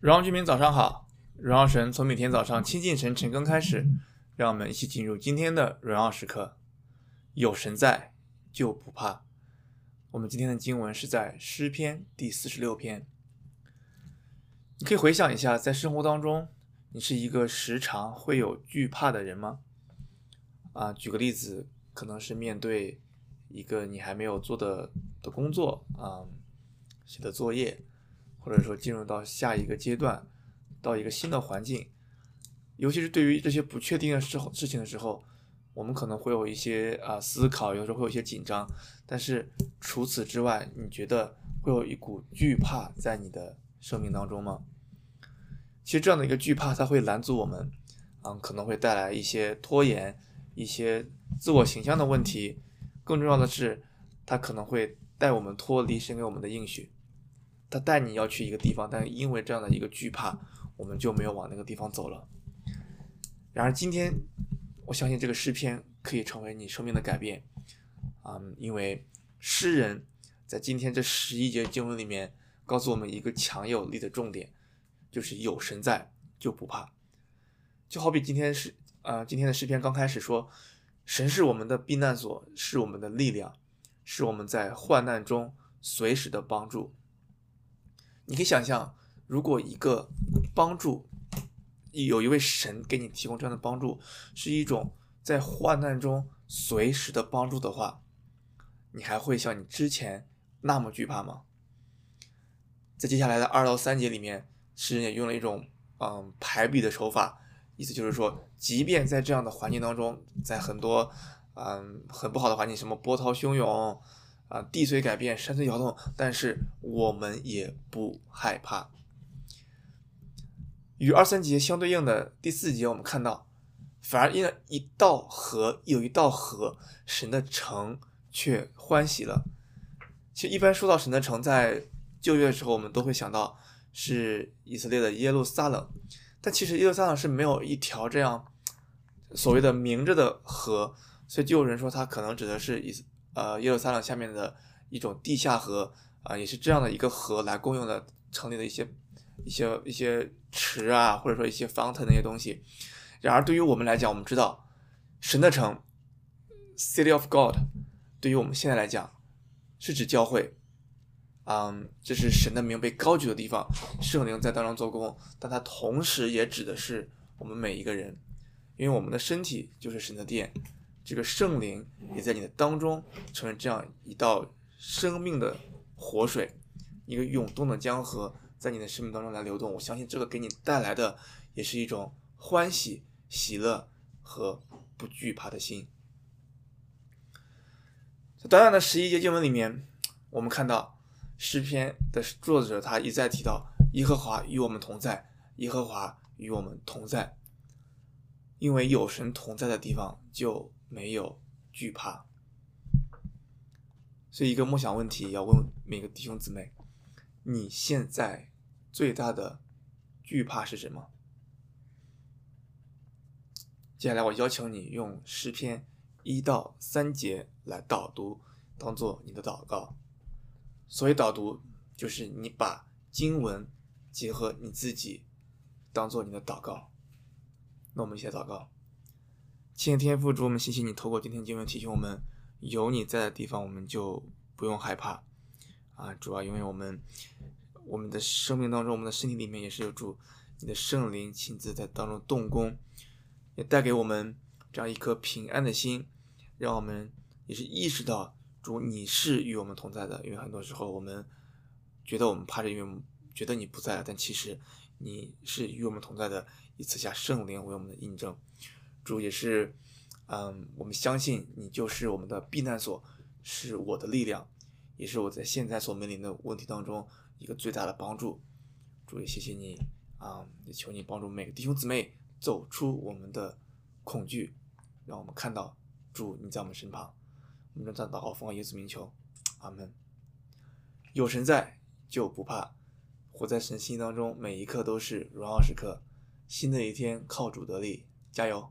荣耀居民早上好，荣耀神从每天早上亲近神晨更开始，让我们一起进入今天的荣耀时刻。有神在，就不怕。我们今天的经文是在诗篇第四十六篇。你可以回想一下，在生活当中，你是一个时常会有惧怕的人吗？啊，举个例子，可能是面对一个你还没有做的的工作啊，写的作业。或者说进入到下一个阶段，到一个新的环境，尤其是对于这些不确定的事事情的时候，我们可能会有一些啊思考，有时候会有一些紧张。但是除此之外，你觉得会有一股惧怕在你的生命当中吗？其实这样的一个惧怕，它会拦阻我们，嗯，可能会带来一些拖延，一些自我形象的问题。更重要的是，它可能会带我们脱离神给我们的应许。他带你要去一个地方，但因为这样的一个惧怕，我们就没有往那个地方走了。然而今天，我相信这个诗篇可以成为你生命的改变，嗯，因为诗人在今天这十一节经文里面告诉我们一个强有力的重点，就是有神在就不怕。就好比今天是，呃，今天的诗篇刚开始说，神是我们的避难所，是我们的力量，是我们在患难中随时的帮助。你可以想象，如果一个帮助，有一位神给你提供这样的帮助，是一种在患难中随时的帮助的话，你还会像你之前那么惧怕吗？在接下来的二到三节里面，诗人也用了一种嗯排比的手法，意思就是说，即便在这样的环境当中，在很多嗯很不好的环境，什么波涛汹涌。啊，地随改变，山随摇动，但是我们也不害怕。与二三节相对应的第四节，我们看到，反而因了一道河，有一道河，神的城却欢喜了。其实一般说到神的城，在旧约的时候，我们都会想到是以色列的耶路撒冷，但其实耶路撒冷是没有一条这样所谓的明着的河，所以就有人说它可能指的是以。呃，耶路撒冷下面的一种地下河啊，也是这样的一个河来共用的，城里的一些一些一些池啊，或者说一些 fountain 那些东西。然而，对于我们来讲，我们知道神的城 （City of God） 对于我们现在来讲是指教会，嗯，这是神的名被高举的地方，圣灵在当中做工，但它同时也指的是我们每一个人，因为我们的身体就是神的殿。这个圣灵也在你的当中，成为这样一道生命的活水，一个涌动的江河，在你的生命当中来流动。我相信这个给你带来的也是一种欢喜、喜乐和不惧怕的心。在短短的十一节经文里面，我们看到诗篇的作者他一再提到耶和华与我们同在，耶和华与我们同在，因为有神同在的地方就。没有惧怕，所以一个梦想问题要问每个弟兄姊妹：你现在最大的惧怕是什么？接下来我邀请你用诗篇一到三节来导读，当做你的祷告。所谓导读，就是你把经文结合你自己，当做你的祷告。那我们一起来祷告。亲爱的天父，主我们谢谢你透过今天经文提醒我们，有你在的地方，我们就不用害怕啊！主要因为我们我们的生命当中，我们的身体里面也是有主你的圣灵亲自在当中动工，也带给我们这样一颗平安的心，让我们也是意识到主你是与我们同在的。因为很多时候我们觉得我们怕着，因为觉得你不在，但其实你是与我们同在的，以此下圣灵为我们的印证。主也是，嗯，我们相信你就是我们的避难所，是我的力量，也是我在现在所面临的问题当中一个最大的帮助。主也谢谢你，啊、也求你帮助每个弟兄姊妹走出我们的恐惧，让我们看到主你在我们身旁。我们这样祷告奉耶稣名求，阿门。有神在就不怕，活在神心当中，每一刻都是荣耀时刻。新的一天靠主得力，加油！